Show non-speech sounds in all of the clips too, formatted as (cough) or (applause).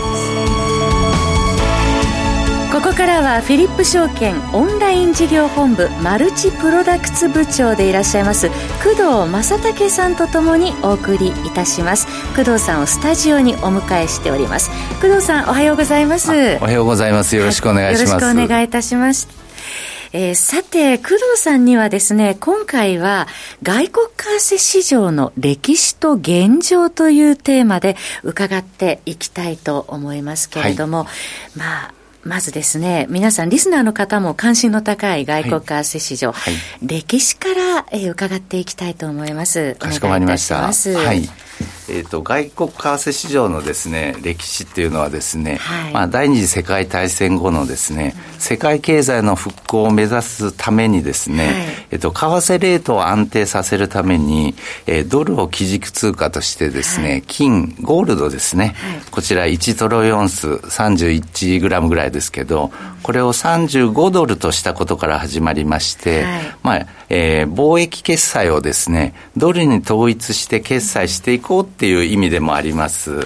こからはフィリップ証券オンライン事業本部マルチプロダクツ部長でいらっしゃいます工藤正武さんとともにお送りいたします工藤さんをスタジオにお迎えしております工藤さんおはようございますおはようございます。よろしくお願いします、はい、よろしくお願いいたします。えー、さて、工藤さんにはですね、今回は外国為替市場の歴史と現状というテーマで伺っていきたいと思いますけれども、はい、まあ、まずですね、皆さん、リスナーの方も関心の高い外国為替市場、はいはい、歴史から、えー、伺っていきたいと思います。かしこまりました。はい。えーと、外国為替市場のですね歴史っていうのはですね、はい、まあ、第二次世界大戦後のですね、うん、世界経済の復興を目指すためにですね、はい、えーと、為替レートを安定させるために、えー、ドルを基軸通貨としてですね、はい、金ゴールドですね、こちら1トロイオンス31グラムぐらいですけど、これを35ドルとしたことから始まりまして、まあえー、貿易決済をですねドルに統一して決済していこうっていう意味でもあります。はい、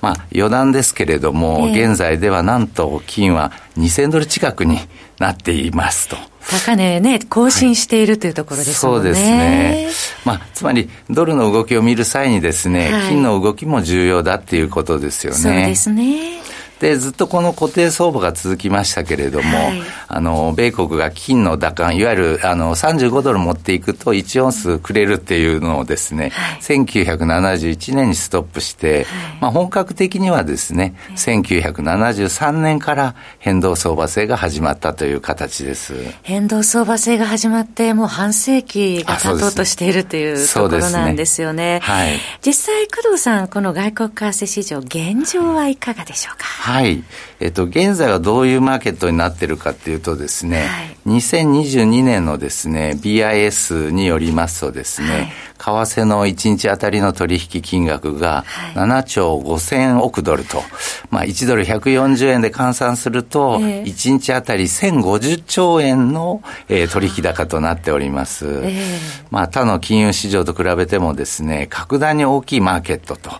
まあ余談ですけれども、えー、現在ではなんと金は2000ドル近くになっていますと。高値ね、更新しているというところですね、はい、そうですね。まあ、つまり、ドルの動きを見る際にですね、はい、金の動きも重要だっていうことですよね。そうですね。で、ずっとこの固定相場が続きましたけれども、はい、あの、米国が金の打艦、いわゆる、あの、35ドル持っていくと1オンスくれるっていうのをですね、はい、1971年にストップして、はい、まあ、本格的にはですね、はい、1973年から変動相場制が始まったという形です。変動相場制が始まって、もう半世紀が経とうとしているというところなんですよね。ね。はい、実際、工藤さん、この外国為替市場、現状はいかがでしょうか？はい。えっと、現在はどういうマーケットになってるかっていうとですね、はい、2022年のですね、BIS によりますとですね、はい、為替の1日あたりの取引金額が7兆5000億ドルと、まあ1ドル140円で換算すると、1日あたり1050兆円の、えー、取引高となっております。えー、まあ他の金融市場と比べてもですね、格段に大きいマーケットと。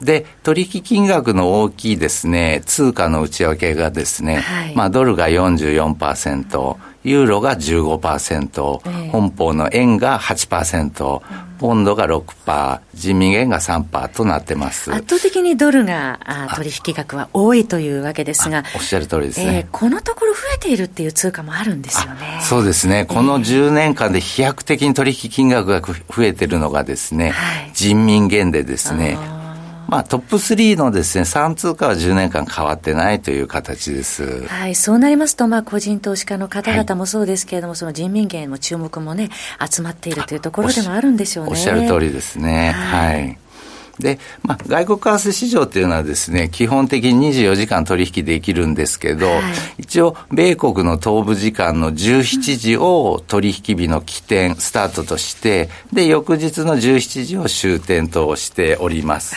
で、取引金額の大きいですね、通貨の内訳がですね、はい、まあドルが44%、ユーロが15%、えー、本邦の円が8%、ポンドが6%、人民元が3%となってます。圧倒的にドルがあ取引額は多いというわけですが、おっしゃる通りですね、えー、このところ増えているっていう通貨もあるんですよね。そうですね。この10年間で飛躍的に取引金額が増えているのがですね、はい、人民元でですね、まあ、トップ3のですね、3通貨は10年間変わってないという形です。はい、そうなりますと、まあ、個人投資家の方々もそうですけれども、はい、その人民元の注目もね、集まっているというところでもあるんでしょうね。おっしゃる通りですね。はい、はいで、まあ、外国為替市場っていうのはですね、基本的に24時間取引できるんですけど、はい、一応、米国の東部時間の17時を取引日の起点、スタートとして、で、翌日の17時を終点としております。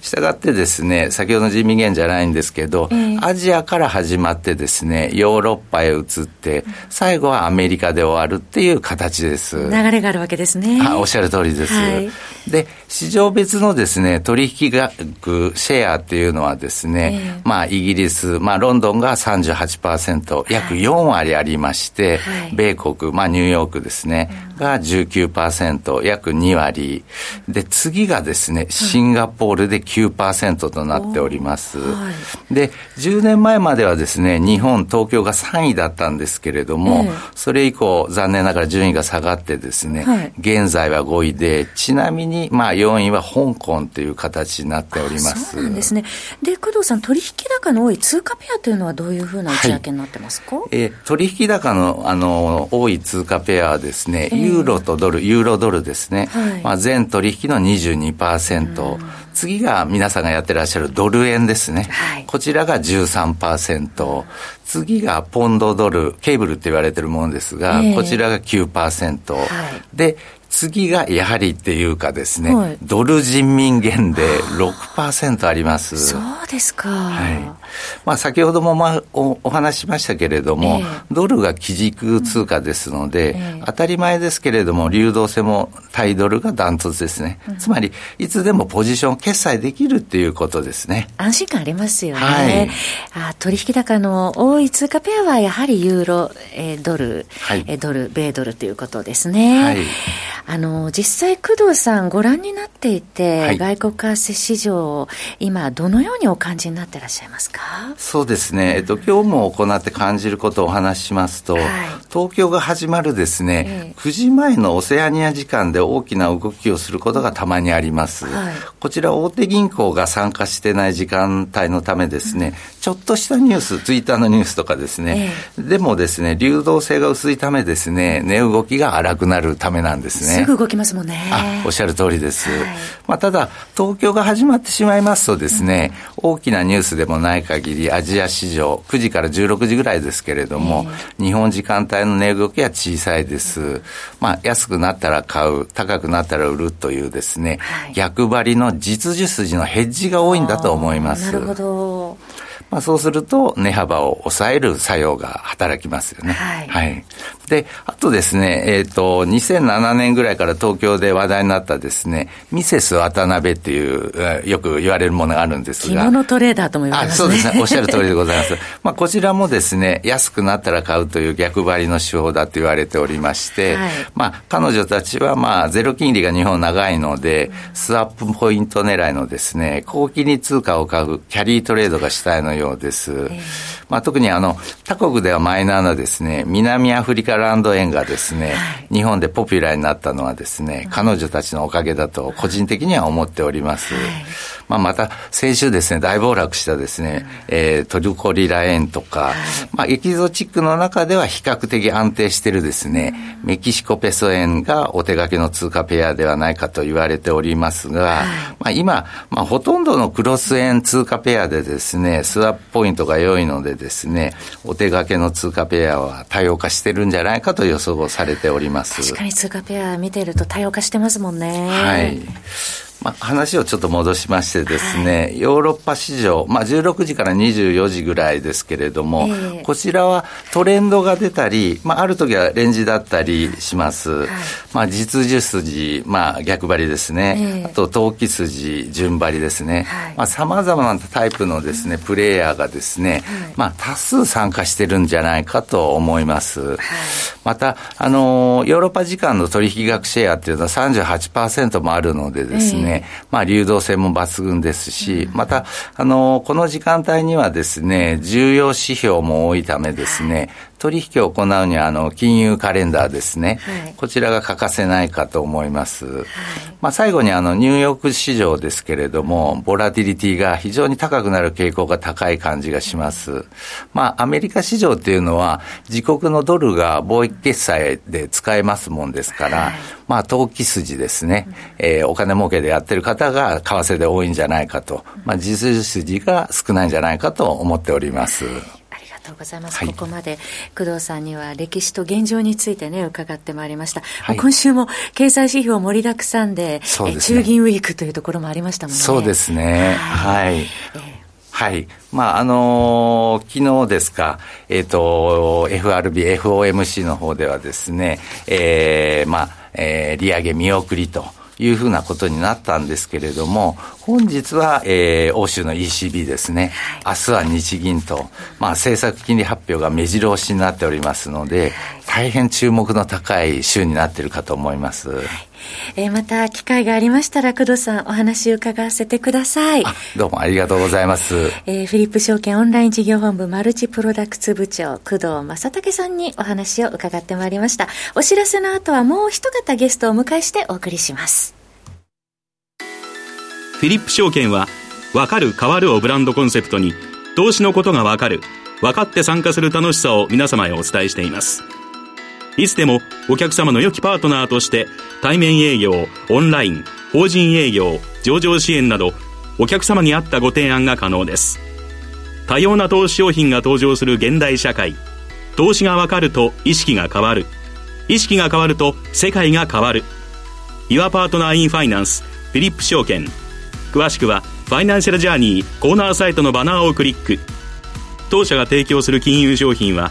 したがってですね、先ほどの人民元じゃないんですけど、えー、アジアから始まってですね、ヨーロッパへ移って、最後はアメリカで終わるっていう形です。流れがあるわけですね。あおっしゃる通りです。はい、で、市場別のですね、取引額、シェアっていうのはですね、えー、まあ、イギリス、まあ、ロンドンが38%、約4割ありまして、はい、米国、まあ、ニューヨークですね、が19%、約2割。で、次がですね、シンガポールで9%となっております。はい、で、10年前まではですね、日本、東京が3位だったんですけれども、えー、それ以降、残念ながら順位が下がってですね、はい、現在は5位で、ちなみに、まあ、4位は香港という形になっております。そうなんですね。で、工藤さん、取引高の多い通貨ペアというのはどういうふうな内訳になってますか、はい、えー、取引高のあの多い通貨ペアはですね、えー、ユーロとドル、ユーロドルですね、はい、まあ、全取引の22%、うん次が皆さんがやってらっしゃるドル円ですね。はい、こちらが13%。次がポンドドル、ケーブルって言われてるものですが、えー、こちらが9%。はい、で、次がやはりっていうかですね、はい、ドル人民元で6%あります。そうですか。はい。まあ先ほどもまあおお話しましたけれども、えー、ドルが基軸通貨ですので、えー、当たり前ですけれども、流動性も対ドルがダントツですね。うん、つまり、いつでもポジション決済できるっていうことですね。安心感ありますよね。はい、あ取引高の多い通貨ペアはやはりユーロ、えー、ドル、はい、えドル、米ドルということですね。はい。あの、実際工藤さんご覧になっていて、はい、外国為替市場、今どのようにお感じになってらっしゃいますか？そうですね。えっと、今日も行って感じることをお話ししますと、はい、東京が始まるですね、えー、9時前のオセアニア時間で大きな動きをすることがたまにあります。はい、こちら大手銀行が参加してない時間帯のためですね、うん、ちょっとしたニュース、ツイッターのニュースとかですね、えー、でもですね、流動性が薄いためですね、値動きが荒くなるためなんですね。すぐ動きますもんね。あ、おっしゃる通りです。はい、まあ、ただ、東京が始まってしまいますとですね、うん、大きなニュースでもない限り、アジア市場、9時から16時ぐらいですけれども、えー、日本時間帯の値動きは小さいです。まあ、安くなったら買う、高くなったら売るというですね、はい、逆張りの実需筋のヘッジが多いんだと思います。なるほど。まあ、そうすると値幅を抑える作用が働きますよね。はい。はい、で、あとですね、えっ、ー、と、2007年ぐらいから東京で話題になったですね、ミセス渡辺っていう、よく言われるものがあるんですが。着物トレーダーとも言われますね。そうですね。おっしゃる通りでございます。(laughs) まあ、こちらもですね、安くなったら買うという逆張りの手法だと言われておりまして、はい、まあ、彼女たちはまあ、ゼロ金利が日本長いので、スワップポイント狙いのですね、高金利通貨を買うキャリートレードがしたいのようです。えー、まあ、特にあの、他国ではマイナーなですね、南アフリカランド円がですね、はい、日本でポピュラーになったのはですね、彼女たちのおかげだと個人的には思っております。はいまあ、また先週ですね、大暴落したですね、えー、トルコリラ円とか、まあ、エキゾチックの中では比較的安定してるですね、メキシコペソ円がお手掛けの通貨ペアではないかと言われておりますが、まあ、今、まあ、ほとんどのクロス円通貨ペアでですね、スワップポイントが良いのでですね、お手掛けの通貨ペアは多様化してるんじゃないかと予想されております。確かに通貨ペア見てると多様化してますもんね。はい。まあ、話をちょっと戻しましてですね、はい、ヨーロッパ市場、まあ、16時から24時ぐらいですけれども、えー、こちらはトレンドが出たり、まあ、ある時はレンジだったりします。はい、まあ、実需筋、まあ、逆張りですね。えー、あと、投機筋、順張りですね。はい、まあ、様々なタイプのですね、プレイヤーがですね、まあ、多数参加してるんじゃないかと思います。また、あの、ヨーロッパ時間の取引額シェアっていうのは38%もあるのでですね、えーね、まあ、流動性も抜群ですし、また、あの、この時間帯にはですね、重要指標も多いためですね、取引を行うには、あの、金融カレンダーですね。はい、こちらが欠かせないかと思います。はい、まあ、最後に、あの、ニューヨーク市場ですけれども、ボラティリティが非常に高くなる傾向が高い感じがします。まあ、アメリカ市場っていうのは、自国のドルが貿易決済で使えますもんですから、はい、まあ、投機筋ですね、えー、お金儲けでやってる方が為替で多いんじゃないかと、まあ、実需筋が少ないんじゃないかと思っております。とうございます、はい、ここまで工藤さんには歴史と現状についてね伺ってまいりました、はい、今週も経済指標盛りだくさんでで、ね、中銀ウィークというところもありましたもんね。そうですね。はい、はい。えーはい。まあ、あのー、昨日ですか、えっ、ー、と、FRB、FOMC の方ではですね、えー、まあ、えー、利上げ見送りと。いうふうなことになったんですけれども、本日は、えー、欧州の ECB ですね、明日は日銀と、まあ、政策金利発表が目白押しになっておりますので、大変注目の高い週になっているかと思います。えー、また機会がありましたら工藤さんお話を伺わせてください。どうもありがとうございます、えー、フィリップ証券オンライン事業本部マルチプロダクツ部長工藤正武さんにお話を伺ってまいりました。お知らせの後はもう一方ゲストをお迎えしてお送りします。フィリップ証券はわかる変わるをブランドコンセプトに投資のことがわかる分かって参加する楽しさを皆様へお伝えしていますいつでもお客様の良きパートナーとして対面営業、オンライン、法人営業、上場支援などお客様に合ったご提案が可能です。多様な投資商品が登場する現代社会。投資がわかると意識が変わる。意識が変わると世界が変わる。Your Partner in Finance フィリップ証券詳しくはファイナンシャルジャーニーコーナーサイトのバナーをクリック当社が提供する金融商品は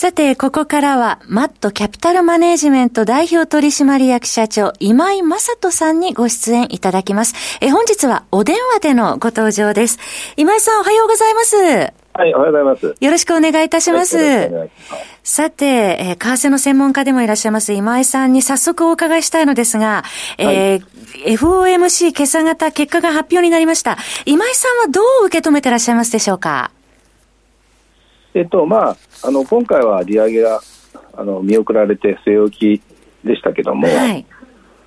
さて、ここからは、マットキャピタルマネージメント代表取締役社長、今井正人さんにご出演いただきます。え、本日はお電話でのご登場です。今井さん、おはようございます。はい、おはようございます。よろしくお願いいたします。はい、ますさて、えー、為替の専門家でもいらっしゃいます今井さんに早速お伺いしたいのですが、えー、FOMC 今朝型結果が発表になりました。今井さんはどう受け止めてらっしゃいますでしょうか？えっと、まあ、あの、今回は利上げが、あの、見送られて据え置きでしたけども、はい、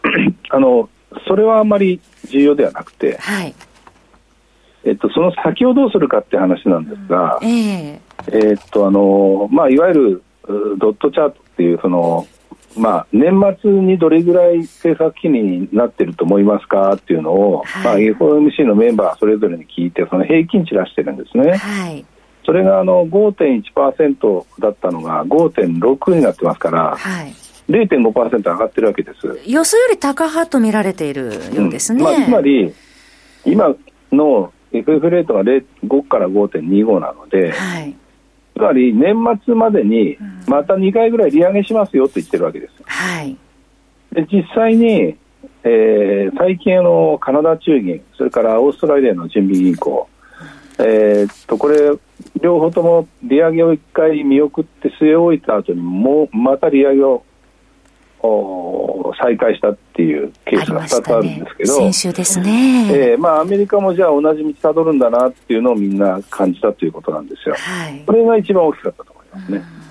(clears throat) あの、それはあんまり重要ではなくて、はい、えっと、その先をどうするかって話なんですが、うん、え。ー、えっと、あの、まあ、いわゆる、ドットチャートっていう、その、まあ、年末にどれぐらい政策金利になってると思いますかっていうのを、はい、まあ、FOMC のメンバーそれぞれに聞いて、その平均値出してるんですね。はいそれがあの5.1%だったのが5.6になってますから、はい、0.5%上がってるわけです。予想より高派と見られているようですね。うんまあ、つまり、今の FF レートが5から5.25なので、はい、つまり年末までにまた2回ぐらい利上げしますよと言ってるわけです。はい、で実際に、えー、最近のカナダ中銀、それからオーストラリアの準備銀行、えー、っとこれ、両方とも利上げを1回見送って据え置いた後にもうまた利上げを再開したっていうケースが2つあるんですけど、ね、先週ですね、えーまあ、アメリカもじゃあ同じ道たどるんだなっていうのをみんな感じたということなんですよ。はい、これが一番大きかったと思いますね。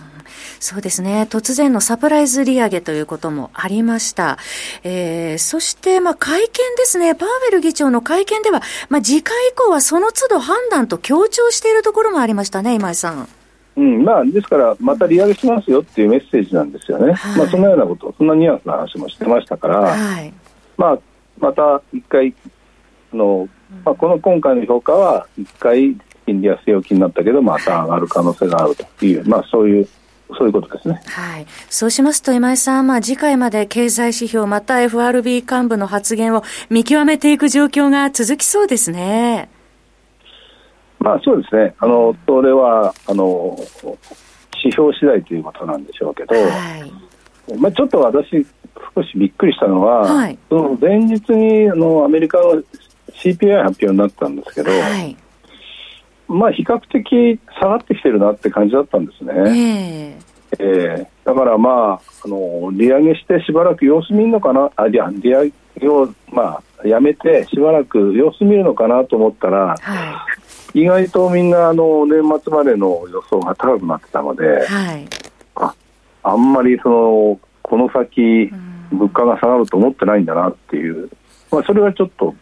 そうですね。突然のサプライズ利上げということもありました。えー、そして、まあ、会見ですね。パウエル議長の会見では、まあ、次回以降はその都度判断と強調しているところもありましたね、今井さん。うん、まあ、ですから、また利上げしますよっていうメッセージなんですよね。はい、まあ、そんなようなこと、そんなニュアンスの話もしてましたから、はい、まあ、また一回、あの、まあ、この今回の評価は、一回、金利は据え置きになったけど、また上がる可能性があるという、まあ、そういうそういうことですね。はい。そうしますと、今井さん、まあ、次回まで経済指標、また FRB 幹部の発言を見極めていく状況が続きそうですね。まあ、そうですね。あの、それは、あの、指標次第ということなんでしょうけど、はい、まあ、ちょっと私、少しびっくりしたのは、はい、その前日にあのアメリカの CPI 発表になったんですけど、はいまあ、比較的下がってきてるなって感じだったんですね。えー、えー、だからまあ、あの、利上げしてしばらく様子見るのかな、あ、いや、利上げを、まあ、やめてしばらく様子見るのかなと思ったら、はい、意外とみんな、あの、年末までの予想が高くなってたので、はい、あ、あんまりその、この先、物価が下がると思ってないんだなっていう、まあ、それはちょっと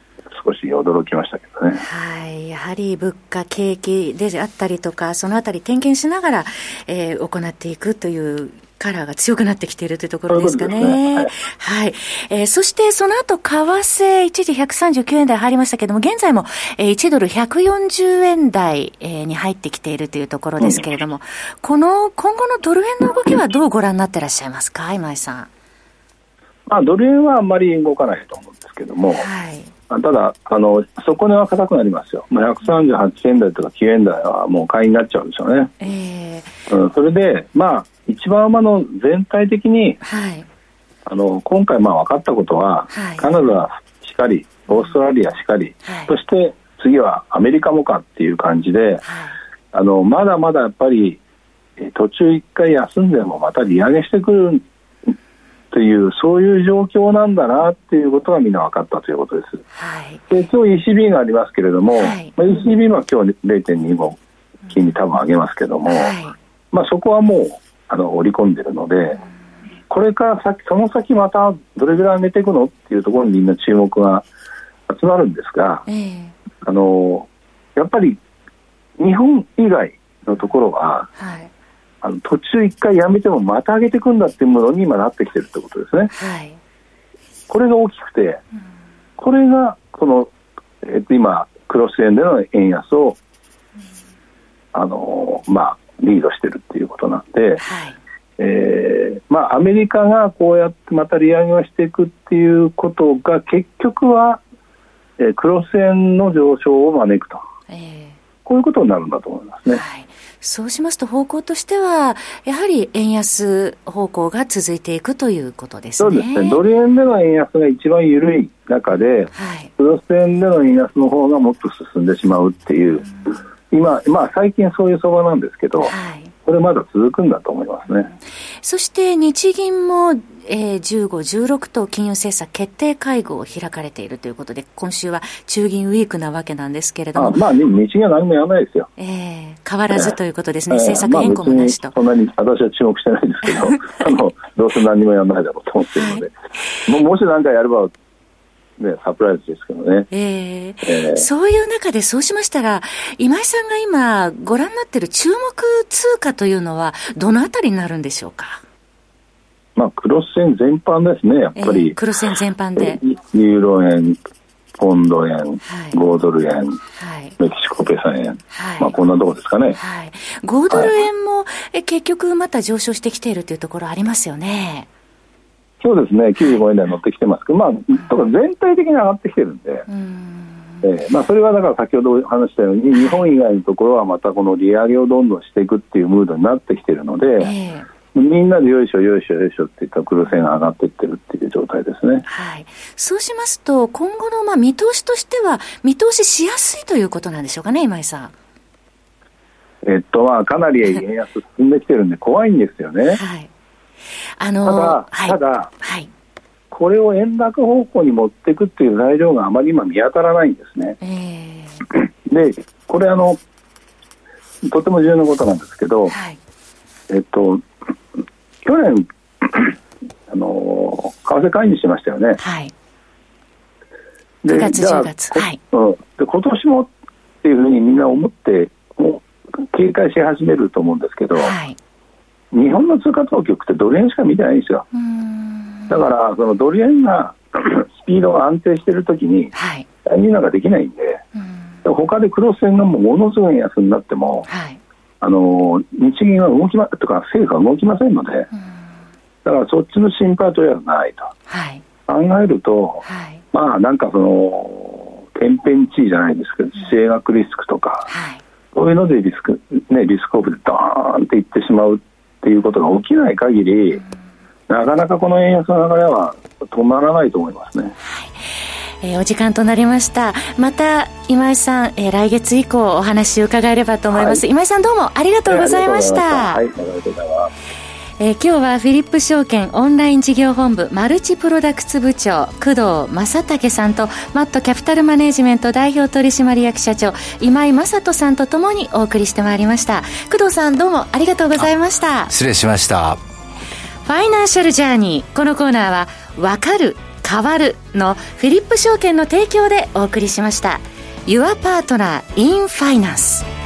少し驚きましたけどね。はい。やはり物価、景気であったりとか、そのあたり点検しながら、えー、行っていくというカラーが強くなってきているというところですかね。ねはい、はい。えー、そしてその後、為替一時139円台入りましたけれども、現在も、えー、1ドル140円台、えー、に入ってきているというところですけれども、うん、この今後のドル円の動きはどうご覧になってらっしゃいますか、今井さん？まあ、ドル円はあんまり動かないと思うんですけども、はい。ただ、あの底値は硬くなりますよ、まあ、138円台とか9円台はもう買いになっちゃうんでしょうね。えーうん、それで、まあ、一番あの全体的に、はい、あの今回まあ分かったことは、はい、カナダしかり、オーストラリアしかり、はい、そして次はアメリカもかっていう感じで、あのまだまだやっぱり途中1回休んでもまた利上げしてくるというそういう状況なんだなっていうことがみんな分かったということです。はい、で今日 ECB がありますけれども、はい、まあ、ECB は今日0.25金利多分上げますけども、はい、まあ、そこはもうあの織り込んでるので、これから先その先またどれぐらい上げていくのっていうところにみんな注目が集まるんですが、えー、あのやっぱり日本以外のところは、はい、あの途中一回やめてもまた上げていくんだっていうものに今なってきてるってことですね。はい、これが大きくて、うん、これがこの、えっと、今クロス円での円安を、うん、あのまあリードしてるっていうことなんで、はい、えー、まあ、アメリカがこうやってまた利上げをしていくっていうことが結局は、えー、クロス円の上昇を招くと、えー、こういうことになるんだと思いますね。はいそうしますと方向としては、やはり円安方向が続いていくということですね。そうですね。ドル円での円安が一番緩い中で、はい、クロス円での円安の方がもっと進んでしまうっていう、うん、今、まあ最近そういう相場なんですけど、はいこれまだ続くんだと思いますね。そして日銀も、えー、15、16と金融政策決定会合を開かれているということで、今週は中銀ウィークなわけなんですけれども。あまあ、日銀は何もやらないですよ。ええー、変わらずということですね、えー、政策変更もなしと。まあ、そんなに私は注目してないんですけど、(laughs) あの、どうせ何もやらないだろうと思ってるので、はい、ももし何かやれば、ね、サプライズですけどね。えー、えー、そういう中で、そうしましたら、今井さんが今、ご覧になっている注目通貨というのは、どのあたりになるんでしょうか？まあ、クロス円全般ですね、やっぱり。えー、クロス円全般で。ユーロ円、ポンド円、はい、5ドル円、はい、メキシコペサ円、はい、まあこんなとこですかね。はい、5ドル円も、え結局また上昇してきているというところありますよね。そうですね、95円台乗ってきてますけど、まあ、全体的に上がってきてるんで、えーまあ、それはだから先ほど話したように、日本以外のところはまたこの利上げをどんどんしていくっていうムードになってきてるので、えー、みんなでよいしょ、よいしょ、よいしょっていった黒線が上がっていってるっていう状態ですね。はい。そうしますと、今後のまあ見通しとしては、見通ししやすいということなんでしょうかね、今井さん。えっと、まあ、かなり円安進んできてるんで怖いんですよね。はい。あのただ、はい、ただ、はい、これを円高方向に持っていくっていう材料があまり今見当たらないんですね。えー、(clears throat) で、これあの、とても重要なことなんですけど、はい、えっと、去年、(clears throat) あの、為替介入しましたよね。はい。で9月、10月。はい。うん。で、今年もっていうふうにみんな思って、もう警戒し始めると思うんですけど、はい。日本の通貨当局ってドル円しか見てないんですよ。だからそのドル円が (coughs) スピードが安定しているときに、はい、介入なんかできないんで、ん。他でクロス円がものすごい安になっても、はい、あの日銀は動きまとか政府は動きませんので、だからそっちの心配とはないと、はい、考えると、はい、まあなんかその天変地異じゃないですけど、地政学リスクとか、はい、そういうのでリスク、ね、リスクオフでドーンっていってしまうっていうことが起きない限り、なかなかこの円安の流れは止まらないと思いますね。はい。えー、お時間となりました。また今井さん、えー、来月以降お話を伺えればと思います、はい、今井さんどうもありがとうございました、はい、ありがとうございますえー、今日はフィリップ証券オンライン事業本部マルチプロダクツ部長工藤正武さんとマットキャピタルマネジメント代表取締役社長今井正人さんとともにお送りしてまいりました。工藤さんどうもありがとうございました。失礼しました。ファイナンシャルジャーニーこのコーナーは「わかる変わる」のフィリップ証券の提供でお送りしました。Your Partner in Finance